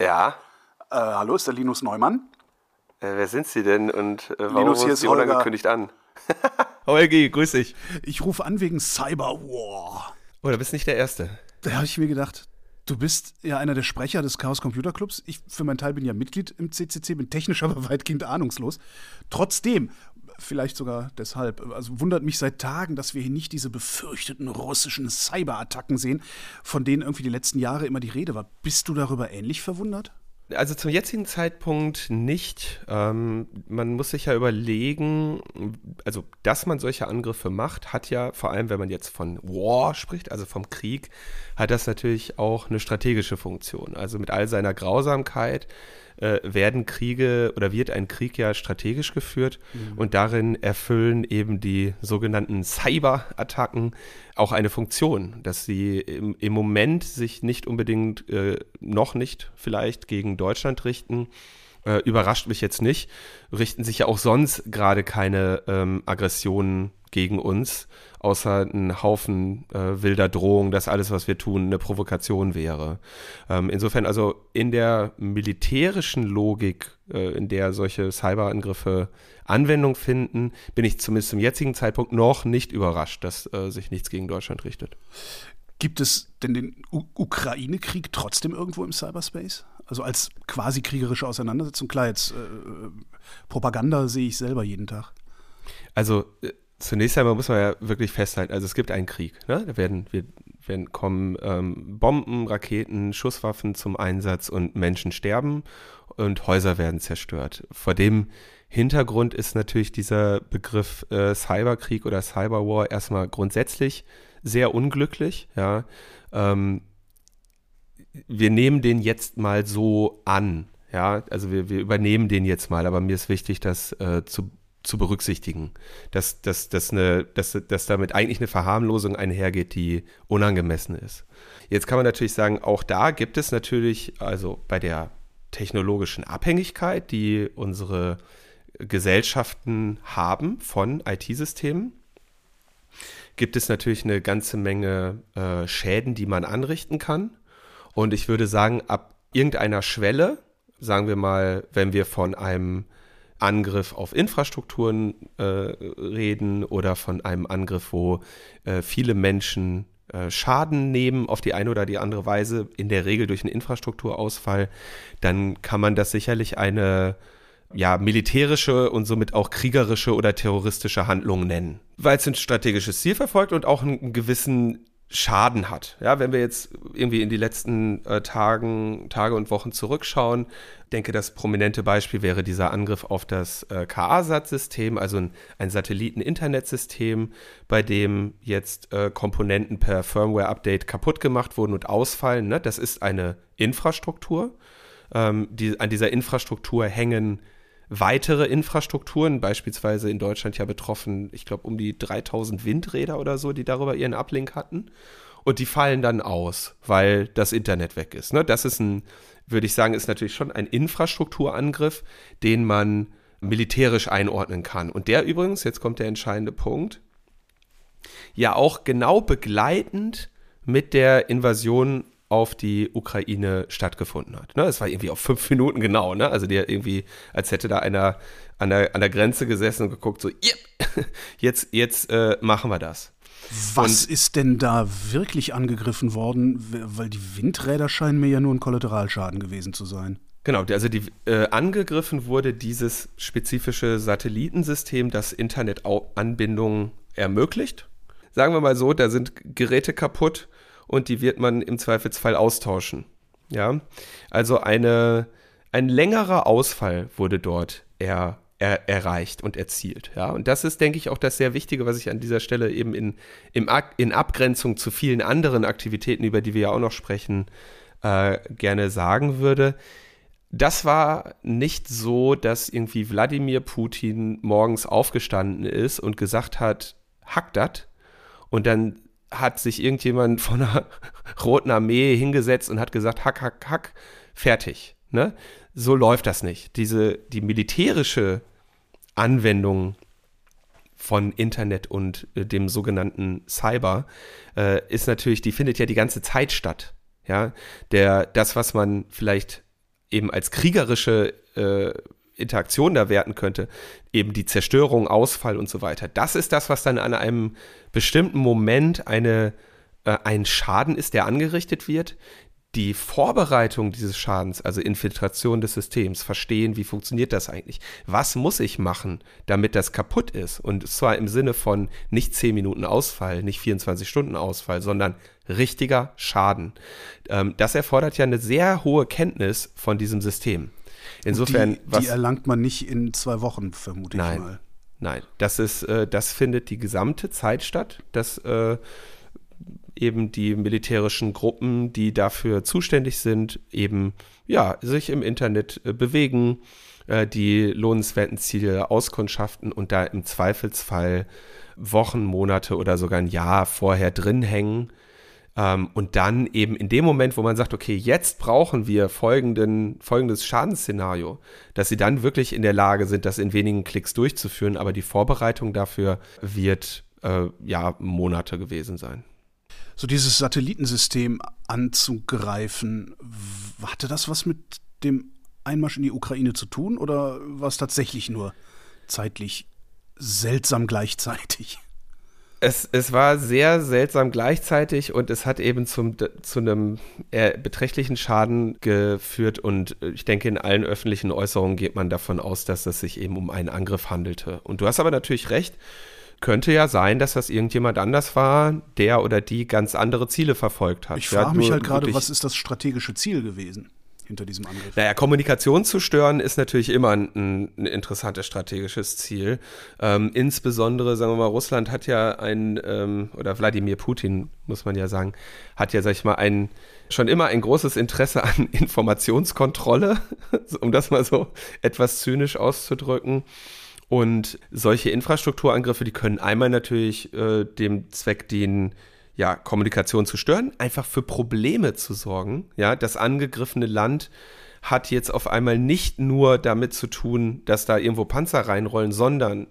Ja. Äh, hallo, ist der Linus Neumann? Äh, wer sind Sie denn und äh, warum Linus, hier rufen ist Sie Holger. unangekündigt an? Holgi, grüß dich. Ich rufe an wegen Cyberwar. Oh, du bist nicht der Erste. Da habe ich mir gedacht, du bist ja einer der Sprecher des Chaos Computer Clubs. Ich für meinen Teil bin ja Mitglied im CCC, bin technisch aber weitgehend ahnungslos. Trotzdem, vielleicht sogar deshalb, also wundert mich seit Tagen, dass wir hier nicht diese befürchteten russischen Cyberattacken sehen, von denen irgendwie die letzten Jahre immer die Rede war. Bist du darüber ähnlich verwundert? Also zum jetzigen Zeitpunkt nicht. Ähm, man muss sich ja überlegen, also dass man solche Angriffe macht, hat ja vor allem, wenn man jetzt von War spricht, also vom Krieg, hat das natürlich auch eine strategische Funktion. Also mit all seiner Grausamkeit äh, werden Kriege oder wird ein Krieg ja strategisch geführt und darin erfüllen eben die sogenannten Cyber-Attacken auch eine Funktion, dass sie im, im Moment sich nicht unbedingt, äh, noch nicht vielleicht gegen Deutschland richten. Äh, überrascht mich jetzt nicht, richten sich ja auch sonst gerade keine ähm, Aggressionen gegen uns, außer ein Haufen äh, wilder Drohungen, dass alles, was wir tun, eine Provokation wäre. Ähm, insofern also in der militärischen Logik, äh, in der solche Cyberangriffe Anwendung finden, bin ich zumindest zum jetzigen Zeitpunkt noch nicht überrascht, dass äh, sich nichts gegen Deutschland richtet. Gibt es denn den Ukraine-Krieg trotzdem irgendwo im Cyberspace? Also als quasi kriegerische Auseinandersetzung? Klar, jetzt äh, Propaganda sehe ich selber jeden Tag. Also äh, zunächst einmal muss man ja wirklich festhalten, also es gibt einen Krieg. Ne? Da werden, wir, werden kommen ähm, Bomben, Raketen, Schusswaffen zum Einsatz und Menschen sterben und Häuser werden zerstört. Vor dem Hintergrund ist natürlich dieser Begriff äh, Cyberkrieg oder Cyberwar erstmal grundsätzlich sehr unglücklich. Ja? Ähm, wir nehmen den jetzt mal so an. Ja, also wir, wir übernehmen den jetzt mal, aber mir ist wichtig, das äh, zu, zu berücksichtigen, dass, dass, dass, eine, dass, dass damit eigentlich eine Verharmlosung einhergeht, die unangemessen ist. Jetzt kann man natürlich sagen, auch da gibt es natürlich, also bei der technologischen Abhängigkeit, die unsere Gesellschaften haben von IT-Systemen, gibt es natürlich eine ganze Menge äh, Schäden, die man anrichten kann. Und ich würde sagen, ab irgendeiner Schwelle, sagen wir mal, wenn wir von einem Angriff auf Infrastrukturen äh, reden oder von einem Angriff, wo äh, viele Menschen äh, Schaden nehmen auf die eine oder die andere Weise, in der Regel durch einen Infrastrukturausfall, dann kann man das sicherlich eine ja, militärische und somit auch kriegerische oder terroristische Handlung nennen. Weil es ein strategisches Ziel verfolgt und auch einen, einen gewissen Schaden hat. Ja, wenn wir jetzt irgendwie in die letzten äh, Tagen, Tage und Wochen zurückschauen, denke, das prominente Beispiel wäre dieser Angriff auf das äh, KA-SAT-System, also ein, ein Satelliten-Internetsystem, bei dem jetzt äh, Komponenten per Firmware-Update kaputt gemacht wurden und ausfallen. Ne? Das ist eine Infrastruktur. Ähm, die, an dieser Infrastruktur hängen weitere Infrastrukturen, beispielsweise in Deutschland ja betroffen, ich glaube, um die 3000 Windräder oder so, die darüber ihren Ablink hatten. Und die fallen dann aus, weil das Internet weg ist. Ne? Das ist ein, würde ich sagen, ist natürlich schon ein Infrastrukturangriff, den man militärisch einordnen kann. Und der übrigens, jetzt kommt der entscheidende Punkt, ja auch genau begleitend mit der Invasion auf die Ukraine stattgefunden hat. Ne? Es war irgendwie auf fünf Minuten genau, ne? Also der irgendwie, als hätte da einer an der, an der Grenze gesessen und geguckt, so, yep, jetzt, jetzt äh, machen wir das. Was ist denn da wirklich angegriffen worden? Weil die Windräder scheinen mir ja nur ein Kollateralschaden gewesen zu sein. Genau, also die, äh, angegriffen wurde dieses spezifische Satellitensystem, das Internetanbindungen ermöglicht. Sagen wir mal so, da sind Geräte kaputt und die wird man im Zweifelsfall austauschen. Ja, also eine, ein längerer Ausfall wurde dort er, er, erreicht und erzielt. Ja, und das ist, denke ich, auch das sehr Wichtige, was ich an dieser Stelle eben in, im, in Abgrenzung zu vielen anderen Aktivitäten, über die wir ja auch noch sprechen, äh, gerne sagen würde. Das war nicht so, dass irgendwie Wladimir Putin morgens aufgestanden ist und gesagt hat, hack dat. Und dann hat sich irgendjemand von der Roten Armee hingesetzt und hat gesagt, hack, hack, hack, fertig. Ne? So läuft das nicht. Diese, die militärische Anwendung von Internet und äh, dem sogenannten Cyber äh, ist natürlich, die findet ja die ganze Zeit statt. Ja, der, das, was man vielleicht eben als kriegerische äh, Interaktion da werten könnte, eben die Zerstörung, Ausfall und so weiter. Das ist das, was dann an einem bestimmten Moment eine, äh, ein Schaden ist, der angerichtet wird. Die Vorbereitung dieses Schadens, also Infiltration des Systems, verstehen, wie funktioniert das eigentlich? Was muss ich machen, damit das kaputt ist? Und zwar im Sinne von nicht 10 Minuten Ausfall, nicht 24 Stunden Ausfall, sondern richtiger Schaden. Ähm, das erfordert ja eine sehr hohe Kenntnis von diesem System. Insofern, die, was, die erlangt man nicht in zwei Wochen, vermute nein, ich mal. Nein, das ist, äh, das findet die gesamte Zeit statt, dass äh, eben die militärischen Gruppen, die dafür zuständig sind, eben ja sich im Internet äh, bewegen, äh, die lohnenswerten Ziele auskundschaften und da im Zweifelsfall Wochen, Monate oder sogar ein Jahr vorher drin hängen ähm, und dann eben in dem Moment, wo man sagt, okay, jetzt brauchen wir folgenden, folgendes Schadensszenario, dass sie dann wirklich in der Lage sind, das in wenigen Klicks durchzuführen, aber die Vorbereitung dafür wird äh, ja Monate gewesen sein. So dieses Satellitensystem anzugreifen, hatte das was mit dem Einmarsch in die Ukraine zu tun oder war es tatsächlich nur zeitlich seltsam gleichzeitig? Es, es war sehr seltsam gleichzeitig und es hat eben zum, zu einem eher beträchtlichen Schaden geführt und ich denke, in allen öffentlichen Äußerungen geht man davon aus, dass es sich eben um einen Angriff handelte. Und du hast aber natürlich recht, könnte ja sein, dass das irgendjemand anders war, der oder die ganz andere Ziele verfolgt hat. Ich frage mich halt gerade, was ist das strategische Ziel gewesen? Hinter diesem Angriff? Naja, Kommunikation zu stören ist natürlich immer ein, ein interessantes strategisches Ziel. Ähm, insbesondere, sagen wir mal, Russland hat ja ein, ähm, oder Wladimir Putin, muss man ja sagen, hat ja, sag ich mal, ein, schon immer ein großes Interesse an Informationskontrolle, um das mal so etwas zynisch auszudrücken. Und solche Infrastrukturangriffe, die können einmal natürlich äh, dem Zweck dienen, ja, Kommunikation zu stören, einfach für Probleme zu sorgen. Ja, das angegriffene Land hat jetzt auf einmal nicht nur damit zu tun, dass da irgendwo Panzer reinrollen, sondern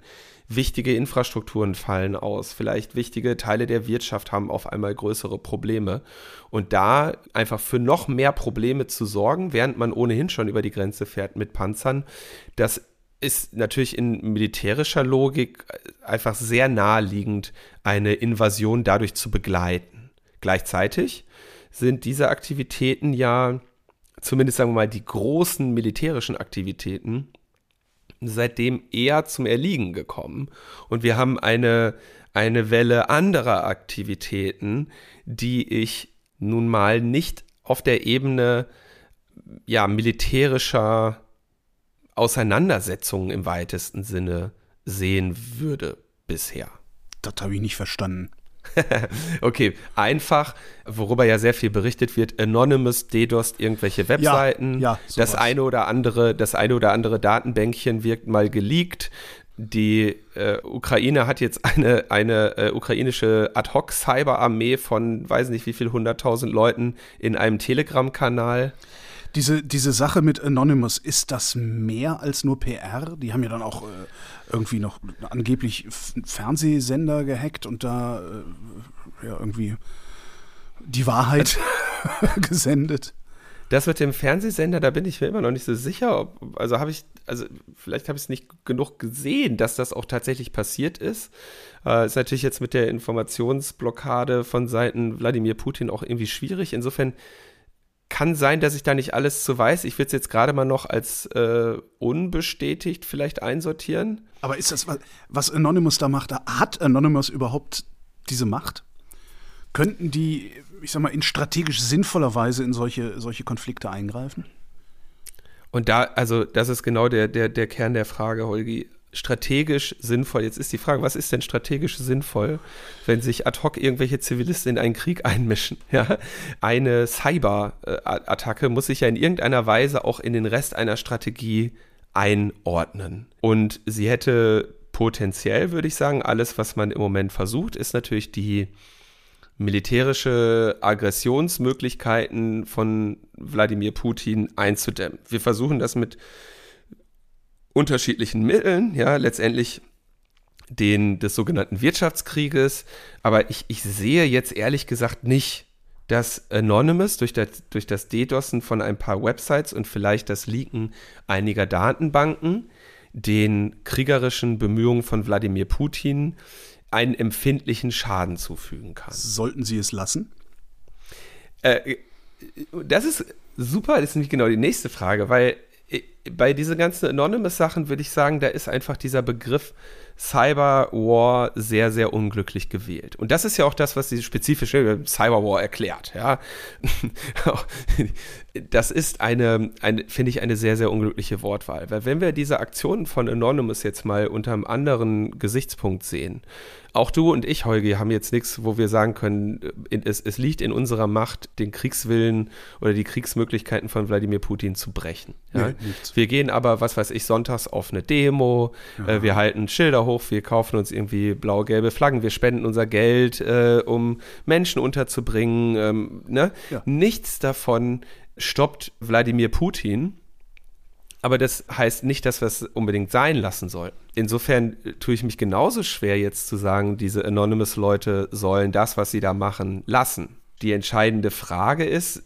wichtige Infrastrukturen fallen aus, vielleicht wichtige Teile der Wirtschaft haben auf einmal größere Probleme. Und da einfach für noch mehr Probleme zu sorgen, während man ohnehin schon über die Grenze fährt mit Panzern, das ist natürlich in militärischer Logik einfach sehr naheliegend, eine Invasion dadurch zu begleiten. Gleichzeitig sind diese Aktivitäten ja, zumindest sagen wir mal, die großen militärischen Aktivitäten, seitdem eher zum Erliegen gekommen. Und wir haben eine, eine Welle anderer Aktivitäten, die ich nun mal nicht auf der Ebene ja, militärischer Auseinandersetzungen im weitesten Sinne sehen würde bisher. Das habe ich nicht verstanden. okay, einfach, worüber ja sehr viel berichtet wird, Anonymous DDoS irgendwelche Webseiten. Ja, ja, das eine oder andere, das eine oder andere Datenbänkchen wirkt mal geleakt. Die äh, Ukraine hat jetzt eine, eine äh, ukrainische Ad-Hoc-Cyberarmee von weiß nicht wie viel hunderttausend Leuten in einem Telegram-Kanal. Diese, diese Sache mit Anonymous, ist das mehr als nur PR? Die haben ja dann auch äh, irgendwie noch angeblich Fernsehsender gehackt und da äh, ja, irgendwie die Wahrheit gesendet. Das mit dem Fernsehsender, da bin ich mir immer noch nicht so sicher. Ob, also habe ich, also vielleicht habe ich es nicht genug gesehen, dass das auch tatsächlich passiert ist. Äh, ist natürlich jetzt mit der Informationsblockade von Seiten Wladimir Putin auch irgendwie schwierig. Insofern kann sein, dass ich da nicht alles zu weiß. Ich würde es jetzt gerade mal noch als äh, unbestätigt vielleicht einsortieren. Aber ist das, was Anonymous da macht, hat Anonymous überhaupt diese Macht? Könnten die, ich sag mal, in strategisch sinnvoller Weise in solche, solche Konflikte eingreifen? Und da, also das ist genau der, der, der Kern der Frage, Holgi strategisch sinnvoll? Jetzt ist die Frage, was ist denn strategisch sinnvoll, wenn sich ad hoc irgendwelche Zivilisten in einen Krieg einmischen? Ja? Eine Cyber-Attacke muss sich ja in irgendeiner Weise auch in den Rest einer Strategie einordnen. Und sie hätte potenziell, würde ich sagen, alles, was man im Moment versucht, ist natürlich die militärische Aggressionsmöglichkeiten von Wladimir Putin einzudämmen. Wir versuchen das mit unterschiedlichen Mitteln, ja, letztendlich den des sogenannten Wirtschaftskrieges. Aber ich, ich sehe jetzt ehrlich gesagt nicht dass Anonymous durch das, durch das DDoSen von ein paar Websites und vielleicht das Leaken einiger Datenbanken den kriegerischen Bemühungen von Wladimir Putin einen empfindlichen Schaden zufügen kann. Sollten Sie es lassen? Äh, das ist super, das ist nämlich genau die nächste Frage, weil äh, bei diesen ganzen Anonymous-Sachen würde ich sagen, da ist einfach dieser Begriff Cyberwar sehr, sehr unglücklich gewählt. Und das ist ja auch das, was die spezifische Cyberwar erklärt. Ja? das ist eine, eine finde ich, eine sehr, sehr unglückliche Wortwahl. Weil wenn wir diese Aktionen von Anonymous jetzt mal unter einem anderen Gesichtspunkt sehen, auch du und ich, Holgi, haben jetzt nichts, wo wir sagen können, es, es, liegt in unserer Macht, den Kriegswillen oder die Kriegsmöglichkeiten von Wladimir Putin zu brechen. Ja? Nee, wir gehen aber, was weiß ich, sonntags auf eine Demo, ja. äh, wir halten Schilder hoch, wir kaufen uns irgendwie blau-gelbe Flaggen, wir spenden unser Geld, äh, um Menschen unterzubringen. Ähm, ne? ja. Nichts davon stoppt Wladimir Putin aber das heißt nicht, dass wir es unbedingt sein lassen sollten. Insofern tue ich mich genauso schwer, jetzt zu sagen, diese Anonymous-Leute sollen das, was sie da machen, lassen. Die entscheidende Frage ist,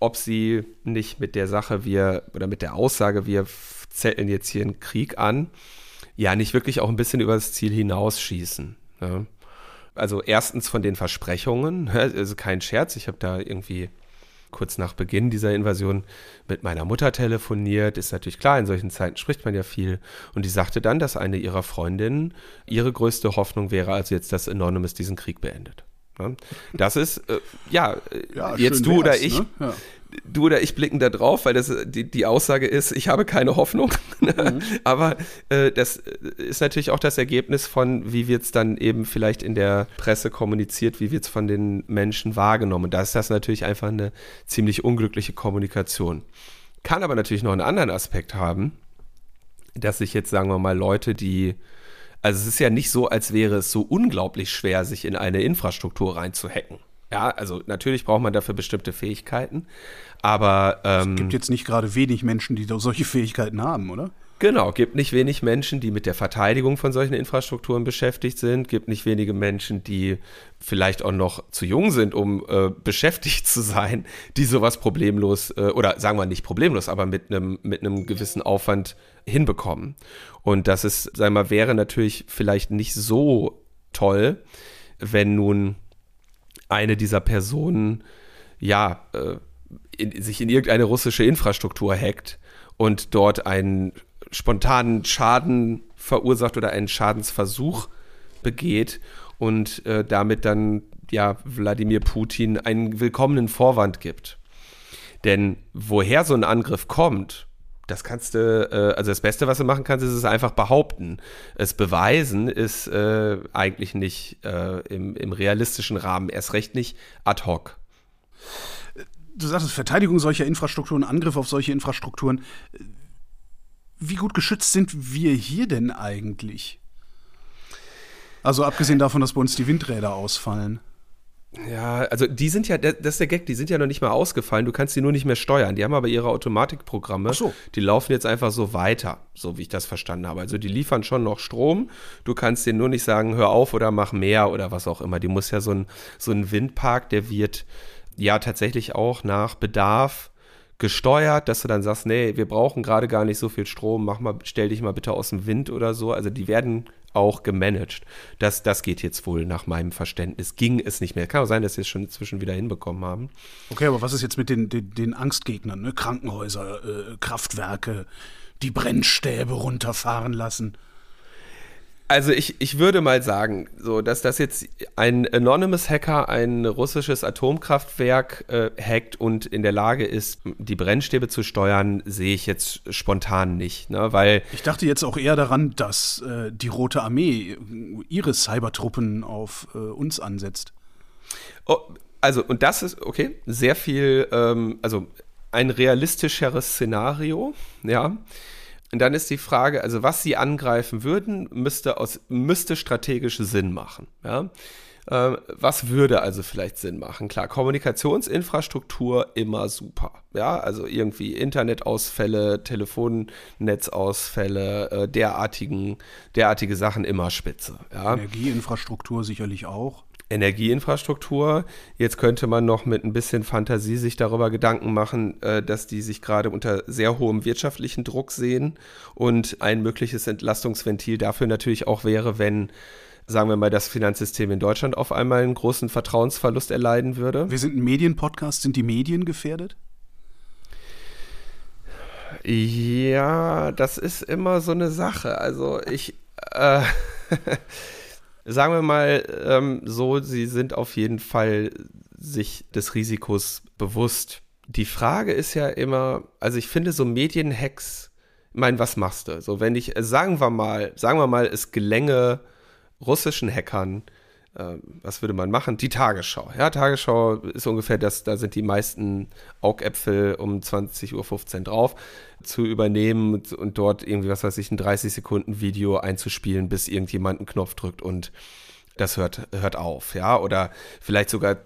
ob sie nicht mit der Sache, wir oder mit der Aussage, wir zetteln jetzt hier einen Krieg an, ja, nicht wirklich auch ein bisschen über das Ziel hinausschießen. Ja. Also erstens von den Versprechungen, also kein Scherz, ich habe da irgendwie kurz nach Beginn dieser Invasion mit meiner Mutter telefoniert. Ist natürlich klar, in solchen Zeiten spricht man ja viel. Und die sagte dann, dass eine ihrer Freundinnen ihre größte Hoffnung wäre, also jetzt, dass Anonymous diesen Krieg beendet. Das ist, äh, ja, ja, jetzt du oder ich, ne? ja du oder ich blicken da drauf, weil das die, die Aussage ist, ich habe keine Hoffnung. Mhm. Aber äh, das ist natürlich auch das Ergebnis von, wie wird es dann eben vielleicht in der Presse kommuniziert, wie wird es von den Menschen wahrgenommen. Und da ist das natürlich einfach eine ziemlich unglückliche Kommunikation. Kann aber natürlich noch einen anderen Aspekt haben, dass sich jetzt, sagen wir mal, Leute, die also es ist ja nicht so, als wäre es so unglaublich schwer, sich in eine Infrastruktur reinzuhacken. Ja, also natürlich braucht man dafür bestimmte Fähigkeiten, aber ähm, es gibt jetzt nicht gerade wenig Menschen, die solche Fähigkeiten haben, oder? Genau, gibt nicht wenig Menschen, die mit der Verteidigung von solchen Infrastrukturen beschäftigt sind, gibt nicht wenige Menschen, die vielleicht auch noch zu jung sind, um äh, beschäftigt zu sein, die sowas problemlos äh, oder sagen wir nicht problemlos, aber mit einem mit einem gewissen Aufwand hinbekommen. Und das ist, sagen wir wäre natürlich vielleicht nicht so toll, wenn nun eine dieser Personen ja äh, in, sich in irgendeine russische Infrastruktur hackt und dort einen spontanen Schaden verursacht oder einen Schadensversuch begeht und äh, damit dann ja Wladimir Putin einen willkommenen Vorwand gibt. Denn woher so ein Angriff kommt, das kannst du, äh, also das Beste, was du machen kannst, ist es einfach behaupten. Es beweisen ist äh, eigentlich nicht äh, im, im realistischen Rahmen, erst recht nicht ad hoc. Du sagtest, Verteidigung solcher Infrastrukturen, Angriff auf solche Infrastrukturen. Wie gut geschützt sind wir hier denn eigentlich? Also abgesehen davon, dass bei uns die Windräder ausfallen. Ja, also die sind ja, das ist der Gag, die sind ja noch nicht mal ausgefallen, du kannst die nur nicht mehr steuern. Die haben aber ihre Automatikprogramme, so. die laufen jetzt einfach so weiter, so wie ich das verstanden habe. Also die liefern schon noch Strom, du kannst denen nur nicht sagen, hör auf oder mach mehr oder was auch immer. Die muss ja so ein, so ein Windpark, der wird ja tatsächlich auch nach Bedarf gesteuert, dass du dann sagst, nee, wir brauchen gerade gar nicht so viel Strom, mach mal, stell dich mal bitte aus dem Wind oder so. Also die werden auch gemanagt. Das, das geht jetzt wohl nach meinem Verständnis. Ging es nicht mehr. Kann auch sein, dass sie es schon inzwischen wieder hinbekommen haben. Okay, aber was ist jetzt mit den, den, den Angstgegnern? Ne? Krankenhäuser, äh, Kraftwerke, die Brennstäbe runterfahren lassen. Also ich, ich würde mal sagen, so dass das jetzt ein Anonymous Hacker ein russisches Atomkraftwerk äh, hackt und in der Lage ist, die Brennstäbe zu steuern, sehe ich jetzt spontan nicht, ne? Weil ich dachte jetzt auch eher daran, dass äh, die Rote Armee ihre Cybertruppen auf äh, uns ansetzt. Oh, also und das ist okay, sehr viel, ähm, also ein realistischeres Szenario, ja. Und dann ist die Frage, also was sie angreifen würden, müsste, aus, müsste strategisch Sinn machen. Ja? Ähm, was würde also vielleicht Sinn machen? Klar, Kommunikationsinfrastruktur immer super. Ja, also irgendwie Internetausfälle, Telefonnetzausfälle, äh, derartigen, derartige Sachen immer spitze. Ja? Energieinfrastruktur sicherlich auch. Energieinfrastruktur. Jetzt könnte man noch mit ein bisschen Fantasie sich darüber Gedanken machen, äh, dass die sich gerade unter sehr hohem wirtschaftlichen Druck sehen und ein mögliches Entlastungsventil dafür natürlich auch wäre, wenn sagen wir mal, das Finanzsystem in Deutschland auf einmal einen großen Vertrauensverlust erleiden würde. Wir sind ein Medienpodcast. Sind die Medien gefährdet? Ja, das ist immer so eine Sache. Also ich, äh, sagen wir mal ähm, so, sie sind auf jeden Fall sich des Risikos bewusst. Die Frage ist ja immer, also ich finde so Medienhacks, ich meine, was machst du? So, wenn ich, sagen wir mal, sagen wir mal, es gelänge russischen Hackern, äh, was würde man machen? Die Tagesschau. Ja, Tagesschau ist ungefähr das, da sind die meisten Augäpfel um 20.15 Uhr drauf, zu übernehmen und dort irgendwie, was weiß ich, ein 30 Sekunden Video einzuspielen, bis irgendjemand einen Knopf drückt und das hört, hört auf, ja, oder vielleicht sogar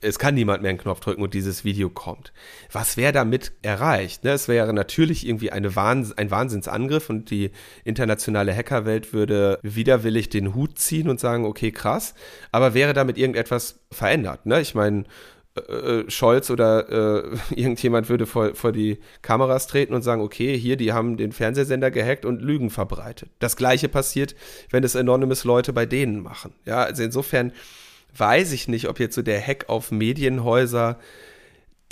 es kann niemand mehr einen Knopf drücken und dieses Video kommt. Was wäre damit erreicht? Ne? Es wäre natürlich irgendwie eine Wahns ein Wahnsinnsangriff und die internationale Hackerwelt würde widerwillig den Hut ziehen und sagen, okay, krass, aber wäre damit irgendetwas verändert? Ne? Ich meine, äh, äh, Scholz oder äh, irgendjemand würde vor, vor die Kameras treten und sagen, okay, hier, die haben den Fernsehsender gehackt und Lügen verbreitet. Das gleiche passiert, wenn es Anonymous Leute bei denen machen. Ja, also insofern weiß ich nicht, ob jetzt so der Hack auf Medienhäuser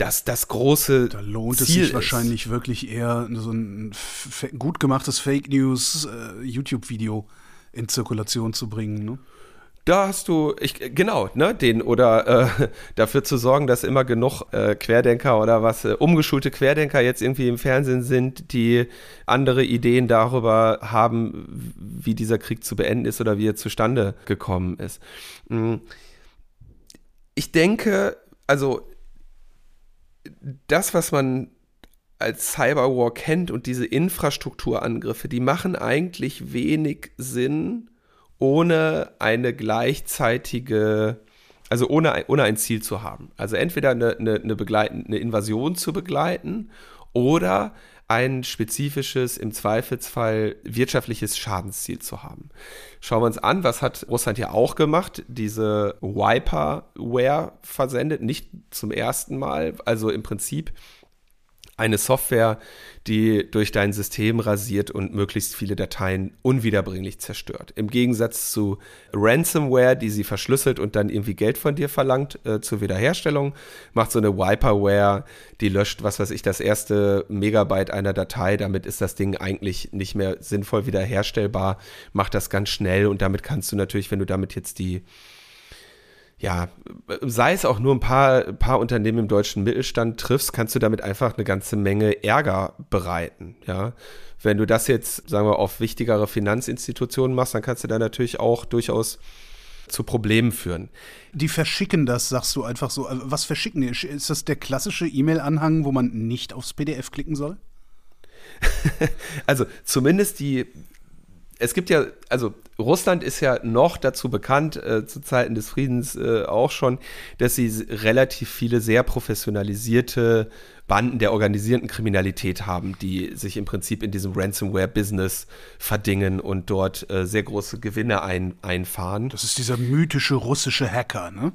das, das große Da lohnt Ziel es sich ist. wahrscheinlich wirklich eher so ein gut gemachtes Fake News äh, YouTube-Video in Zirkulation zu bringen. Ne? Da hast du, ich, genau, ne, den oder äh, dafür zu sorgen, dass immer genug äh, Querdenker oder was, äh, umgeschulte Querdenker jetzt irgendwie im Fernsehen sind, die andere Ideen darüber haben, wie dieser Krieg zu beenden ist oder wie er zustande gekommen ist. Mhm ich denke, also das, was man als Cyberwar kennt und diese Infrastrukturangriffe, die machen eigentlich wenig Sinn ohne eine gleichzeitige, also ohne, ohne ein Ziel zu haben. Also entweder eine, eine, eine, eine Invasion zu begleiten oder ein spezifisches, im Zweifelsfall wirtschaftliches Schadensziel zu haben. Schauen wir uns an, was hat Russland ja auch gemacht? Diese Wiperware versendet, nicht zum ersten Mal, also im Prinzip eine Software, die durch dein System rasiert und möglichst viele Dateien unwiederbringlich zerstört. Im Gegensatz zu Ransomware, die sie verschlüsselt und dann irgendwie Geld von dir verlangt äh, zur Wiederherstellung, macht so eine Wiperware, die löscht, was weiß ich, das erste Megabyte einer Datei. Damit ist das Ding eigentlich nicht mehr sinnvoll wiederherstellbar, macht das ganz schnell und damit kannst du natürlich, wenn du damit jetzt die ja, sei es auch nur ein paar, paar Unternehmen im deutschen Mittelstand triffst, kannst du damit einfach eine ganze Menge Ärger bereiten, ja. Wenn du das jetzt, sagen wir, auf wichtigere Finanzinstitutionen machst, dann kannst du da natürlich auch durchaus zu Problemen führen. Die verschicken das, sagst du einfach so. Was verschicken die? Ist das der klassische E-Mail-Anhang, wo man nicht aufs PDF klicken soll? also zumindest die, es gibt ja, also Russland ist ja noch dazu bekannt, äh, zu Zeiten des Friedens äh, auch schon, dass sie relativ viele sehr professionalisierte Banden der organisierten Kriminalität haben, die sich im Prinzip in diesem Ransomware-Business verdingen und dort äh, sehr große Gewinne ein, einfahren. Das ist dieser mythische russische Hacker, ne?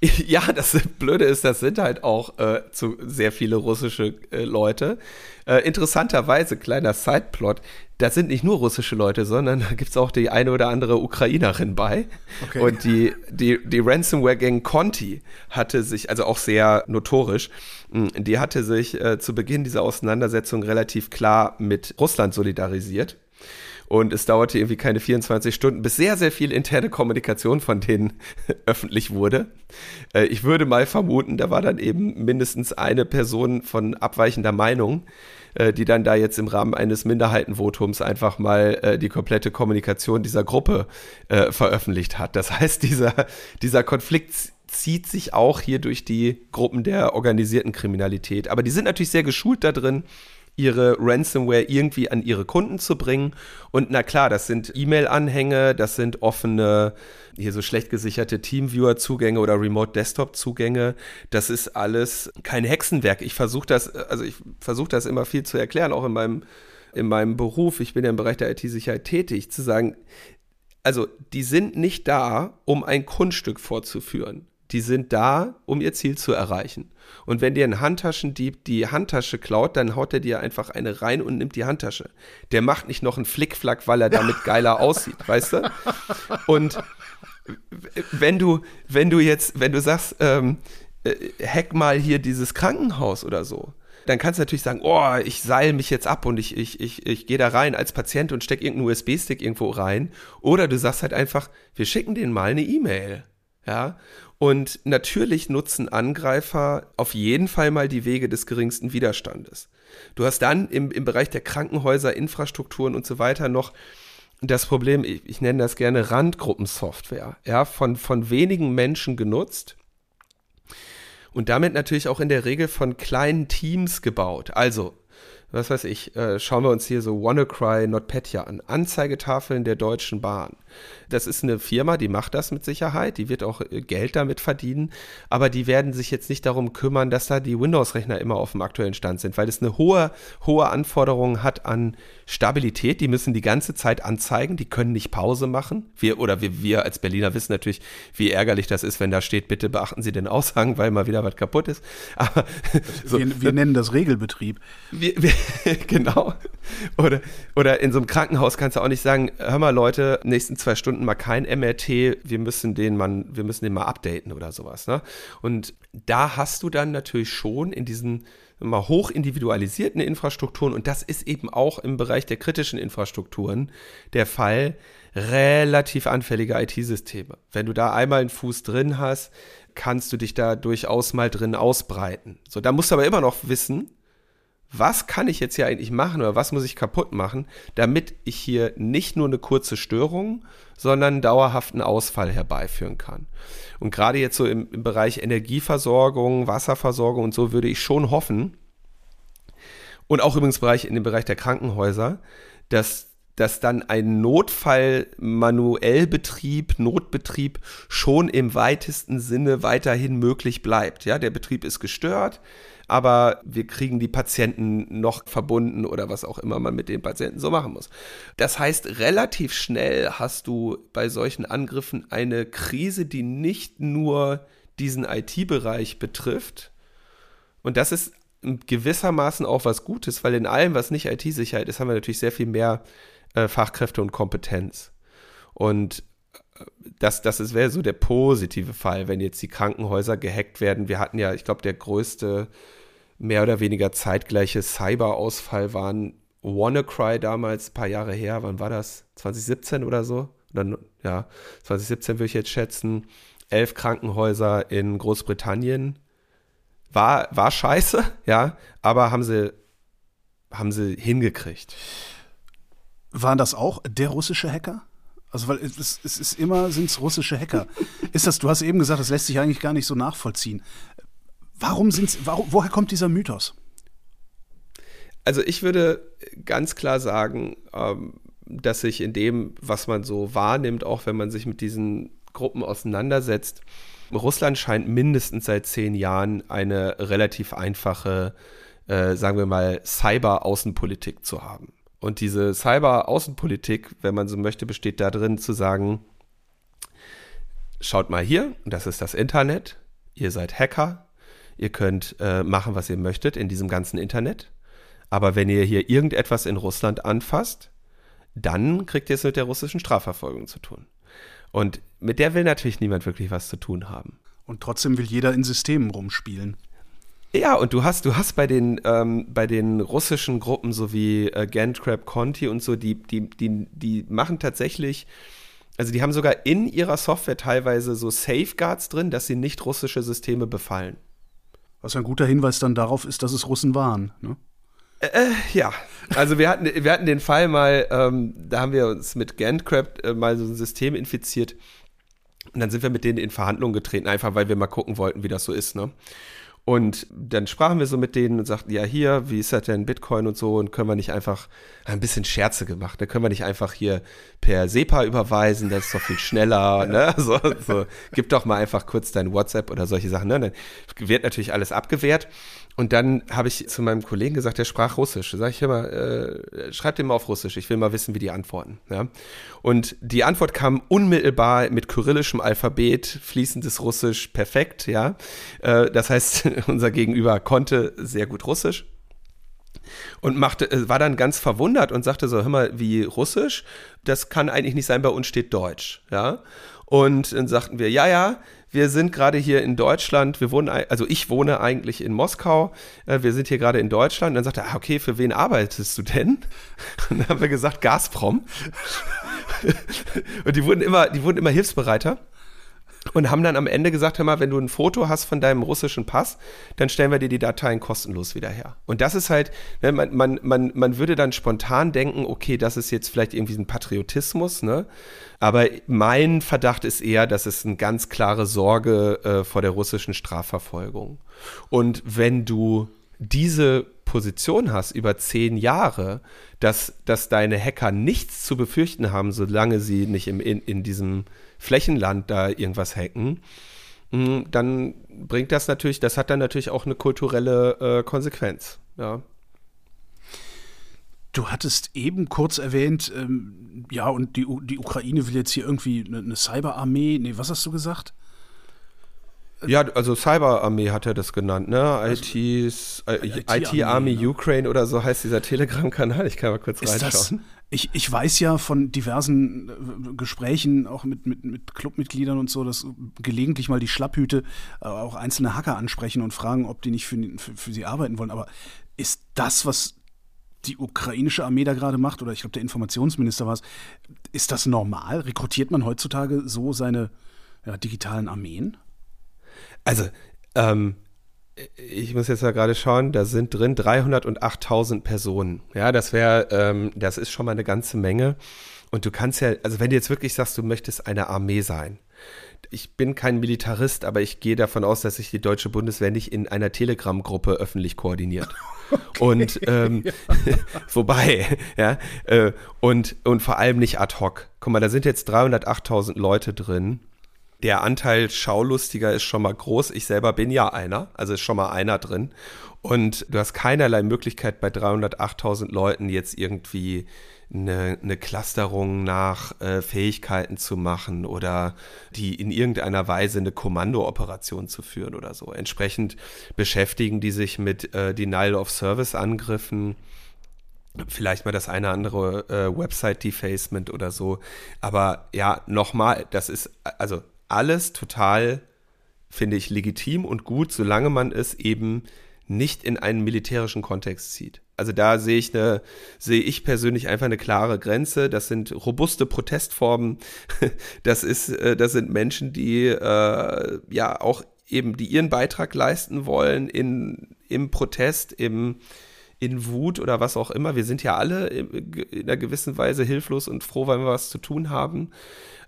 Ja, das Blöde ist, das sind halt auch äh, zu sehr viele russische äh, Leute. Äh, interessanterweise, kleiner Sideplot, das sind nicht nur russische Leute, sondern da gibt es auch die eine oder andere Ukrainerin bei. Okay. Und die, die, die Ransomware-Gang Conti hatte sich, also auch sehr notorisch, hm, die hatte sich äh, zu Beginn dieser Auseinandersetzung relativ klar mit Russland solidarisiert. Und es dauerte irgendwie keine 24 Stunden, bis sehr, sehr viel interne Kommunikation von denen öffentlich wurde. Äh, ich würde mal vermuten, da war dann eben mindestens eine Person von abweichender Meinung, äh, die dann da jetzt im Rahmen eines Minderheitenvotums einfach mal äh, die komplette Kommunikation dieser Gruppe äh, veröffentlicht hat. Das heißt, dieser, dieser Konflikt zieht sich auch hier durch die Gruppen der organisierten Kriminalität. Aber die sind natürlich sehr geschult da drin, ihre Ransomware irgendwie an ihre Kunden zu bringen. Und na klar, das sind E-Mail-Anhänge, das sind offene, hier so schlecht gesicherte Teamviewer-Zugänge oder Remote-Desktop-Zugänge. Das ist alles kein Hexenwerk. Ich versuche das, also ich versuche das immer viel zu erklären, auch in meinem, in meinem Beruf. Ich bin ja im Bereich der IT-Sicherheit tätig, zu sagen, also die sind nicht da, um ein Kunststück vorzuführen. Die sind da, um ihr Ziel zu erreichen. Und wenn dir ein Handtaschendieb die Handtasche klaut, dann haut er dir einfach eine rein und nimmt die Handtasche. Der macht nicht noch einen Flickflack, weil er damit geiler aussieht, weißt du? Und wenn du, wenn du jetzt, wenn du sagst, ähm, äh, hack mal hier dieses Krankenhaus oder so, dann kannst du natürlich sagen, oh, ich seil mich jetzt ab und ich, ich, ich, ich gehe da rein als Patient und steck irgendeinen USB-Stick irgendwo rein. Oder du sagst halt einfach, wir schicken denen mal eine E-Mail. Ja, und natürlich nutzen Angreifer auf jeden Fall mal die Wege des geringsten Widerstandes. Du hast dann im, im Bereich der Krankenhäuser, Infrastrukturen und so weiter noch das Problem, ich, ich nenne das gerne Randgruppensoftware, ja, von, von wenigen Menschen genutzt und damit natürlich auch in der Regel von kleinen Teams gebaut. Also was weiß ich, äh, schauen wir uns hier so WannaCry, NotPetya an. Anzeigetafeln der Deutschen Bahn. Das ist eine Firma, die macht das mit Sicherheit, die wird auch äh, Geld damit verdienen, aber die werden sich jetzt nicht darum kümmern, dass da die Windows-Rechner immer auf dem aktuellen Stand sind, weil es eine hohe, hohe Anforderung hat an Stabilität. Die müssen die ganze Zeit anzeigen, die können nicht Pause machen. Wir oder wir, wir als Berliner wissen natürlich, wie ärgerlich das ist, wenn da steht, bitte beachten Sie den Aushang, weil mal wieder was kaputt ist. Aber so, wir, wir nennen das Regelbetrieb. Wir, wir, genau. Oder, oder in so einem Krankenhaus kannst du auch nicht sagen, hör mal Leute, nächsten zwei Stunden mal kein MRT, wir müssen den mal, wir müssen den mal updaten oder sowas. Ne? Und da hast du dann natürlich schon in diesen mal hoch individualisierten Infrastrukturen und das ist eben auch im Bereich der kritischen Infrastrukturen der Fall relativ anfällige IT-Systeme. Wenn du da einmal einen Fuß drin hast, kannst du dich da durchaus mal drin ausbreiten. So, da musst du aber immer noch wissen, was kann ich jetzt hier eigentlich machen oder was muss ich kaputt machen, damit ich hier nicht nur eine kurze Störung, sondern einen dauerhaften Ausfall herbeiführen kann. Und gerade jetzt so im, im Bereich Energieversorgung, Wasserversorgung und so würde ich schon hoffen, und auch übrigens Bereich, in dem Bereich der Krankenhäuser, dass dass dann ein Notfall-Manuellbetrieb, Notbetrieb schon im weitesten Sinne weiterhin möglich bleibt. Ja, der Betrieb ist gestört, aber wir kriegen die Patienten noch verbunden oder was auch immer man mit den Patienten so machen muss. Das heißt, relativ schnell hast du bei solchen Angriffen eine Krise, die nicht nur diesen IT-Bereich betrifft. Und das ist gewissermaßen auch was Gutes, weil in allem, was nicht IT-Sicherheit ist, haben wir natürlich sehr viel mehr äh, Fachkräfte und Kompetenz. Und äh, das, das wäre so der positive Fall, wenn jetzt die Krankenhäuser gehackt werden. Wir hatten ja, ich glaube, der größte mehr oder weniger zeitgleiche Cyberausfall waren WannaCry damals, ein paar Jahre her, wann war das? 2017 oder so? Oder, ja, 2017 würde ich jetzt schätzen. Elf Krankenhäuser in Großbritannien. War, war scheiße, ja, aber haben sie, haben sie hingekriegt. Waren das auch der russische Hacker? Also, weil es, es ist immer, sind es russische Hacker. ist das, du hast eben gesagt, das lässt sich eigentlich gar nicht so nachvollziehen. Warum sind's, warum, woher kommt dieser Mythos? Also ich würde ganz klar sagen, ähm, dass sich in dem, was man so wahrnimmt, auch wenn man sich mit diesen Gruppen auseinandersetzt, Russland scheint mindestens seit zehn Jahren eine relativ einfache, äh, sagen wir mal, Cyber-Außenpolitik zu haben. Und diese Cyber-Außenpolitik, wenn man so möchte, besteht darin zu sagen, schaut mal hier, das ist das Internet, ihr seid Hacker, Ihr könnt äh, machen, was ihr möchtet in diesem ganzen Internet. Aber wenn ihr hier irgendetwas in Russland anfasst, dann kriegt ihr es mit der russischen Strafverfolgung zu tun. Und mit der will natürlich niemand wirklich was zu tun haben. Und trotzdem will jeder in Systemen rumspielen. Ja, und du hast, du hast bei den, ähm, bei den russischen Gruppen so wie äh, Gantcrab, Conti und so, die, die, die, die machen tatsächlich, also die haben sogar in ihrer Software teilweise so Safeguards drin, dass sie nicht russische Systeme befallen. Was ein guter Hinweis dann darauf ist, dass es Russen waren. Ne? Äh, äh, ja, also wir hatten, wir hatten den Fall mal, ähm, da haben wir uns mit Gantcrab äh, mal so ein System infiziert und dann sind wir mit denen in Verhandlungen getreten, einfach weil wir mal gucken wollten, wie das so ist. Ne? Und dann sprachen wir so mit denen und sagten, ja hier, wie ist das denn Bitcoin und so und können wir nicht einfach ein bisschen Scherze gemacht, da können wir nicht einfach hier per SEPA überweisen, das ist doch viel schneller, ne? So, so, gib doch mal einfach kurz dein WhatsApp oder solche Sachen, ne? Dann wird natürlich alles abgewehrt. Und dann habe ich zu meinem Kollegen gesagt, der sprach Russisch. Da sage ich immer, äh, schreib den mal auf Russisch, ich will mal wissen, wie die antworten. Ja? Und die Antwort kam unmittelbar mit kyrillischem Alphabet, fließendes Russisch, perfekt, ja. Äh, das heißt, unser Gegenüber konnte sehr gut Russisch und machte, äh, war dann ganz verwundert und sagte so, hör mal, wie Russisch? Das kann eigentlich nicht sein, bei uns steht Deutsch, ja. Und dann sagten wir, ja, ja, wir sind gerade hier in Deutschland, wir wohnen, also ich wohne eigentlich in Moskau, äh, wir sind hier gerade in Deutschland. Und dann sagt er, ah, okay, für wen arbeitest du denn? Und dann haben wir gesagt, Gazprom. Und die wurden immer, die wurden immer hilfsbereiter und haben dann am Ende gesagt, hör mal, wenn du ein Foto hast von deinem russischen Pass, dann stellen wir dir die Dateien kostenlos wieder her. Und das ist halt, ne, man, man, man, man würde dann spontan denken, okay, das ist jetzt vielleicht irgendwie ein Patriotismus, ne? Aber mein Verdacht ist eher, dass es eine ganz klare Sorge äh, vor der russischen Strafverfolgung. Und wenn du diese Position hast über zehn Jahre, dass, dass deine Hacker nichts zu befürchten haben, solange sie nicht im, in, in diesem Flächenland da irgendwas hacken, mm, dann bringt das natürlich, das hat dann natürlich auch eine kulturelle äh, Konsequenz. Ja. Du hattest eben kurz erwähnt, ähm, ja, und die, die Ukraine will jetzt hier irgendwie eine, eine Cyberarmee. Nee, was hast du gesagt? Ja, also Cyberarmee hat er das genannt, ne? Also, IT's, äh, IT, IT Army ne? Ukraine oder so heißt dieser Telegram-Kanal. Ich kann mal kurz ist reinschauen. Das, ich, ich weiß ja von diversen äh, Gesprächen, auch mit, mit, mit Clubmitgliedern und so, dass gelegentlich mal die Schlapphüte äh, auch einzelne Hacker ansprechen und fragen, ob die nicht für, für, für sie arbeiten wollen. Aber ist das, was die ukrainische Armee da gerade macht, oder ich glaube, der Informationsminister war es, ist das normal? Rekrutiert man heutzutage so seine ja, digitalen Armeen? Also, ähm, ich muss jetzt mal gerade schauen, da sind drin 308.000 Personen. Ja, das wäre, ähm, das ist schon mal eine ganze Menge. Und du kannst ja, also wenn du jetzt wirklich sagst, du möchtest eine Armee sein. Ich bin kein Militarist, aber ich gehe davon aus, dass sich die deutsche Bundeswehr nicht in einer Telegram-Gruppe öffentlich koordiniert. Okay. Und ähm, wobei, ja, äh, und, und vor allem nicht ad hoc. Guck mal, da sind jetzt 308.000 Leute drin der Anteil Schaulustiger ist schon mal groß. Ich selber bin ja einer, also ist schon mal einer drin. Und du hast keinerlei Möglichkeit bei 308.000 Leuten jetzt irgendwie eine, eine Clusterung nach äh, Fähigkeiten zu machen oder die in irgendeiner Weise eine Kommandooperation zu führen oder so. Entsprechend beschäftigen die sich mit äh, Denial of Service Angriffen vielleicht mal das eine andere äh, Website-Defacement oder so. Aber ja, nochmal, das ist, also alles total, finde ich, legitim und gut, solange man es eben nicht in einen militärischen Kontext zieht. Also da sehe ich eine, sehe ich persönlich einfach eine klare Grenze. Das sind robuste Protestformen. Das ist, äh, das sind Menschen, die äh, ja auch eben, die ihren Beitrag leisten wollen in, im Protest, im, in Wut oder was auch immer. Wir sind ja alle in einer gewissen Weise hilflos und froh, weil wir was zu tun haben.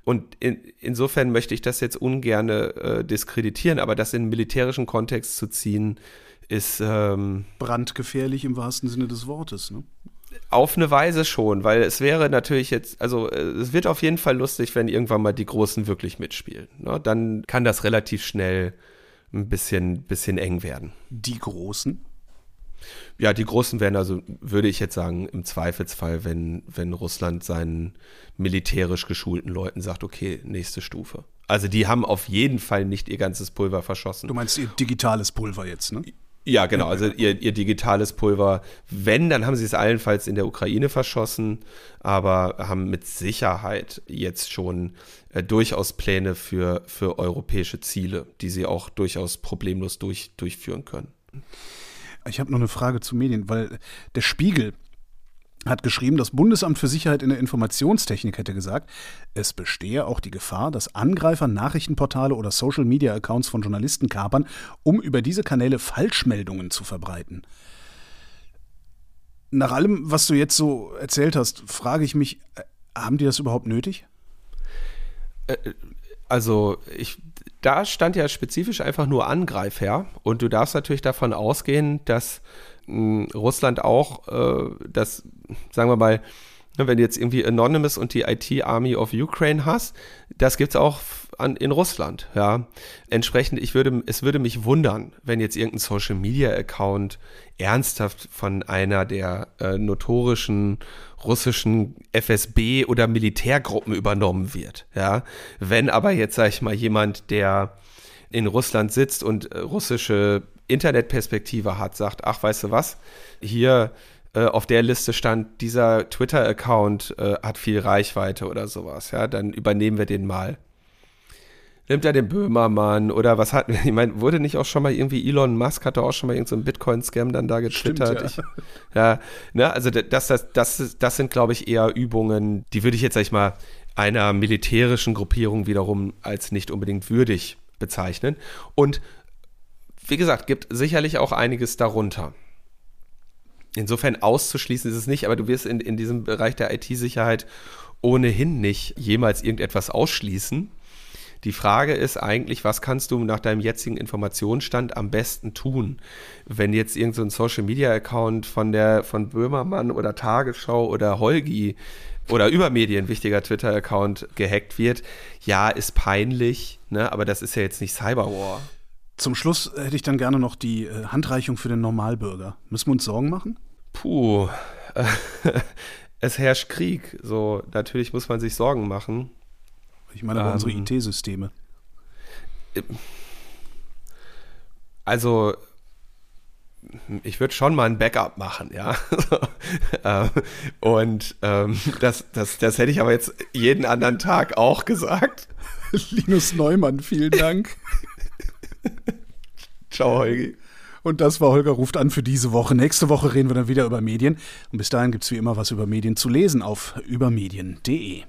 Und in, insofern möchte ich das jetzt ungern äh, diskreditieren, aber das in einen militärischen Kontext zu ziehen, ist ähm, brandgefährlich im wahrsten Sinne des Wortes. Ne? Auf eine Weise schon, weil es wäre natürlich jetzt, also äh, es wird auf jeden Fall lustig, wenn irgendwann mal die Großen wirklich mitspielen. Ne? Dann kann das relativ schnell ein bisschen, bisschen eng werden. Die Großen? Ja, die Großen werden also, würde ich jetzt sagen, im Zweifelsfall, wenn, wenn Russland seinen militärisch geschulten Leuten sagt, okay, nächste Stufe. Also die haben auf jeden Fall nicht ihr ganzes Pulver verschossen. Du meinst ihr digitales Pulver jetzt, ne? Ja, genau. Also ihr, ihr digitales Pulver, wenn, dann haben sie es allenfalls in der Ukraine verschossen, aber haben mit Sicherheit jetzt schon äh, durchaus Pläne für, für europäische Ziele, die sie auch durchaus problemlos durch, durchführen können. Ich habe noch eine Frage zu Medien, weil der Spiegel hat geschrieben, das Bundesamt für Sicherheit in der Informationstechnik hätte gesagt, es bestehe auch die Gefahr, dass Angreifer Nachrichtenportale oder Social-Media-Accounts von Journalisten kapern, um über diese Kanäle Falschmeldungen zu verbreiten. Nach allem, was du jetzt so erzählt hast, frage ich mich, äh, haben die das überhaupt nötig? Äh, also ich da stand ja spezifisch einfach nur Angreifherr. Und du darfst natürlich davon ausgehen, dass mh, Russland auch äh, das, sagen wir mal, wenn du jetzt irgendwie Anonymous und die IT Army of Ukraine hast, das gibt es auch an, in Russland, ja. Entsprechend, ich würde, es würde mich wundern, wenn jetzt irgendein Social Media Account ernsthaft von einer der äh, notorischen russischen FSB oder Militärgruppen übernommen wird, ja. Wenn aber jetzt, sag ich mal, jemand, der in Russland sitzt und äh, russische Internetperspektive hat, sagt, ach, weißt du was, hier äh, auf der Liste stand, dieser Twitter-Account äh, hat viel Reichweite oder sowas, ja, dann übernehmen wir den mal nimmt er den Böhmermann oder was hat, ich meine, wurde nicht auch schon mal irgendwie Elon Musk hatte auch schon mal irgendeinen so Bitcoin-Scam dann da getwittert. Stimmt, ja. Ich, ja, ne, also das, das, das, das sind, glaube ich, eher Übungen, die würde ich jetzt, sag ich mal, einer militärischen Gruppierung wiederum als nicht unbedingt würdig bezeichnen. Und wie gesagt, gibt sicherlich auch einiges darunter. Insofern auszuschließen ist es nicht, aber du wirst in, in diesem Bereich der IT-Sicherheit ohnehin nicht jemals irgendetwas ausschließen. Die Frage ist eigentlich, was kannst du nach deinem jetzigen Informationsstand am besten tun? Wenn jetzt irgendein so Social Media Account von der von Böhmermann oder Tagesschau oder Holgi oder Übermedien wichtiger Twitter Account gehackt wird, ja, ist peinlich, ne, aber das ist ja jetzt nicht Cyberwar. Zum Schluss hätte ich dann gerne noch die äh, Handreichung für den Normalbürger. Müssen wir uns Sorgen machen? Puh. es herrscht Krieg. So, natürlich muss man sich Sorgen machen. Ich meine aber ähm, unsere IT-Systeme. Also, ich würde schon mal ein Backup machen, ja. Ähm, und ähm, das, das, das hätte ich aber jetzt jeden anderen Tag auch gesagt. Linus Neumann, vielen Dank. Ciao, Holgi. Und das war Holger ruft an für diese Woche. Nächste Woche reden wir dann wieder über Medien. Und bis dahin gibt es wie immer was über Medien zu lesen auf übermedien.de.